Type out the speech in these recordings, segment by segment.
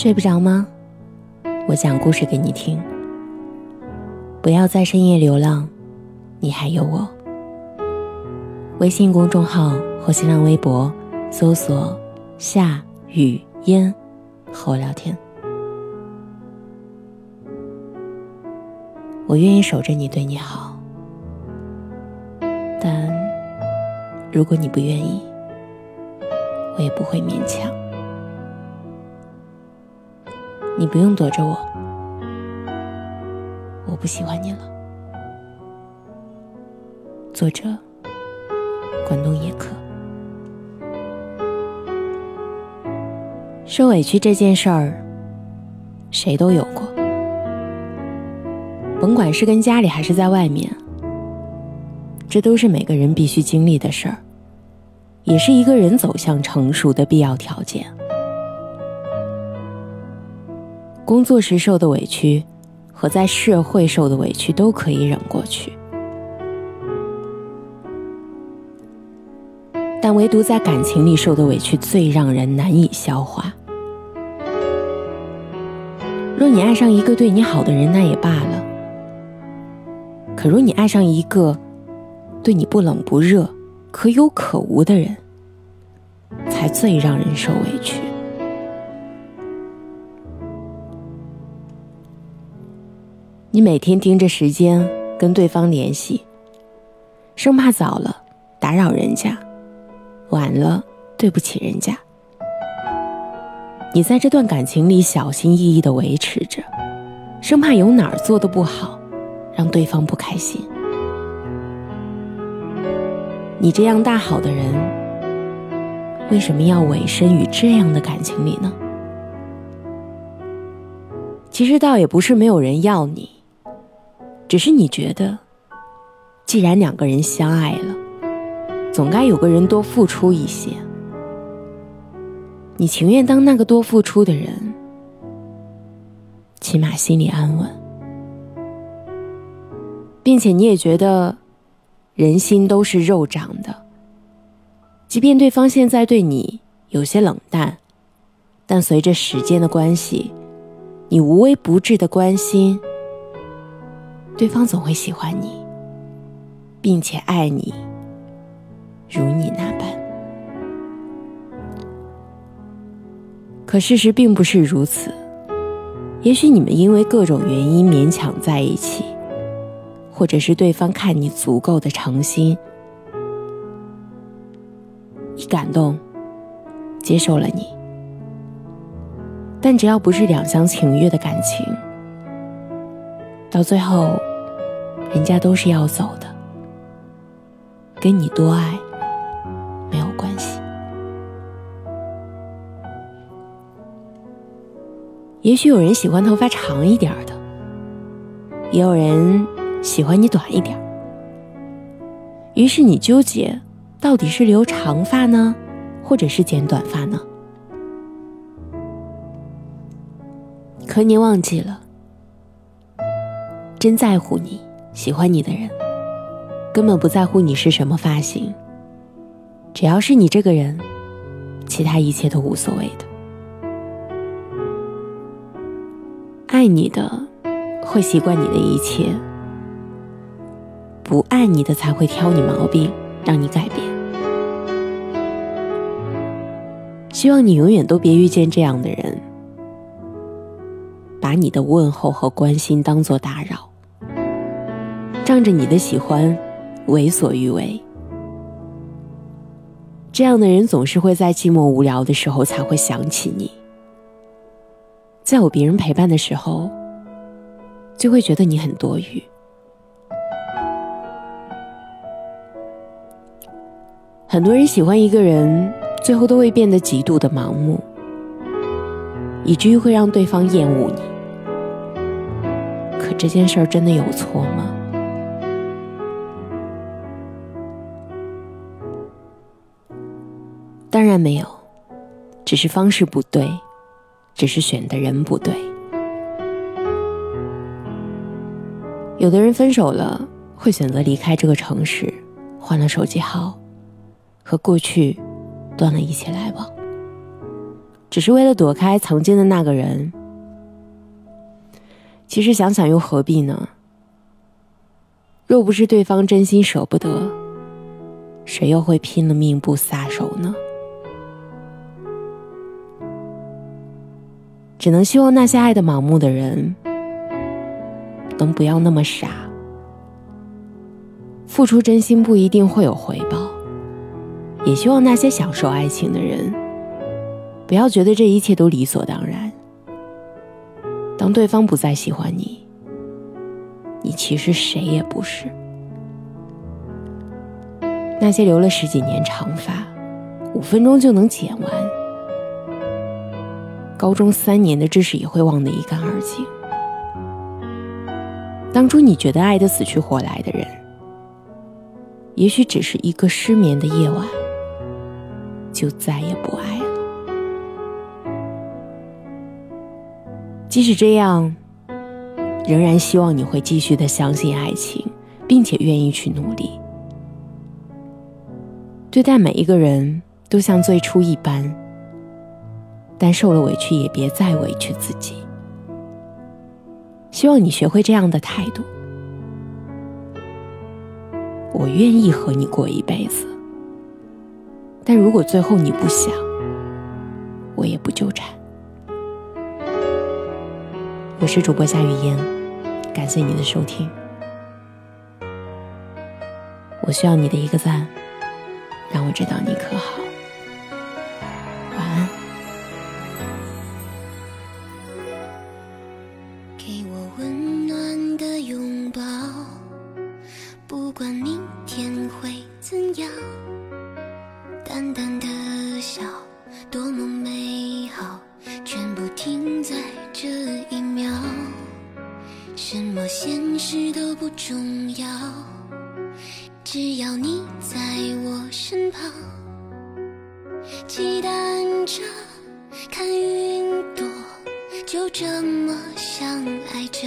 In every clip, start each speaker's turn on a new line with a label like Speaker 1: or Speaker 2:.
Speaker 1: 睡不着吗？我讲故事给你听。不要在深夜流浪，你还有我。微信公众号或新浪微博搜索“夏雨嫣”，和我聊天。我愿意守着你，对你好。但如果你不愿意，我也不会勉强。你不用躲着我，我不喜欢你了。作者：关东野客。受委屈这件事儿，谁都有过，甭管是跟家里还是在外面，这都是每个人必须经历的事儿，也是一个人走向成熟的必要条件。工作时受的委屈，和在社会受的委屈都可以忍过去，但唯独在感情里受的委屈最让人难以消化。若你爱上一个对你好的人，那也罢了；可若你爱上一个对你不冷不热、可有可无的人，才最让人受委屈。你每天盯着时间跟对方联系，生怕早了打扰人家，晚了对不起人家。你在这段感情里小心翼翼的维持着，生怕有哪儿做的不好，让对方不开心。你这样大好的人，为什么要委身于这样的感情里呢？其实倒也不是没有人要你。只是你觉得，既然两个人相爱了，总该有个人多付出一些。你情愿当那个多付出的人，起码心里安稳，并且你也觉得，人心都是肉长的。即便对方现在对你有些冷淡，但随着时间的关系，你无微不至的关心。对方总会喜欢你，并且爱你，如你那般。可事实并不是如此。也许你们因为各种原因勉强在一起，或者是对方看你足够的诚心，一感动，接受了你。但只要不是两厢情愿的感情，到最后。人家都是要走的，跟你多爱没有关系。也许有人喜欢头发长一点的，也有人喜欢你短一点。于是你纠结，到底是留长发呢，或者是剪短发呢？可你忘记了，真在乎你。喜欢你的人，根本不在乎你是什么发型，只要是你这个人，其他一切都无所谓的。爱你的会习惯你的一切，不爱你的才会挑你毛病，让你改变。希望你永远都别遇见这样的人，把你的问候和关心当做打扰。仗着你的喜欢，为所欲为。这样的人总是会在寂寞无聊的时候才会想起你，在有别人陪伴的时候，就会觉得你很多余。很多人喜欢一个人，最后都会变得极度的盲目，以至于会让对方厌恶你。可这件事儿真的有错吗？当然没有，只是方式不对，只是选的人不对。有的人分手了，会选择离开这个城市，换了手机号，和过去断了一切来往。只是为了躲开曾经的那个人。其实想想又何必呢？若不是对方真心舍不得，谁又会拼了命不撒手呢？只能希望那些爱的盲目的人，能不要那么傻。付出真心不一定会有回报，也希望那些享受爱情的人，不要觉得这一切都理所当然。当对方不再喜欢你，你其实谁也不是。那些留了十几年长发，五分钟就能剪完。高中三年的知识也会忘得一干二净。当初你觉得爱得死去活来的人，也许只是一个失眠的夜晚，就再也不爱了。即使这样，仍然希望你会继续的相信爱情，并且愿意去努力，对待每一个人都像最初一般。但受了委屈也别再委屈自己。希望你学会这样的态度。我愿意和你过一辈子，但如果最后你不想，我也不纠缠。我是主播夏雨嫣，感谢你的收听。我需要你的一个赞，让我知道你可好。
Speaker 2: 不管明天会怎样，淡淡的笑多么美好，全部停在这一秒，什么现实都不重要，只要你在我身旁，期待车看云朵，就这么相爱着。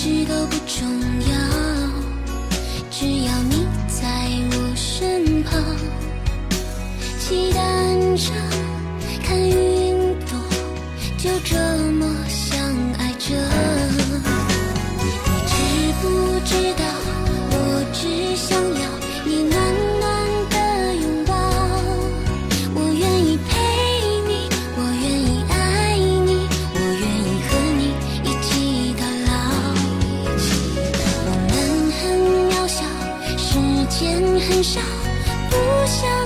Speaker 2: 事都不重跳，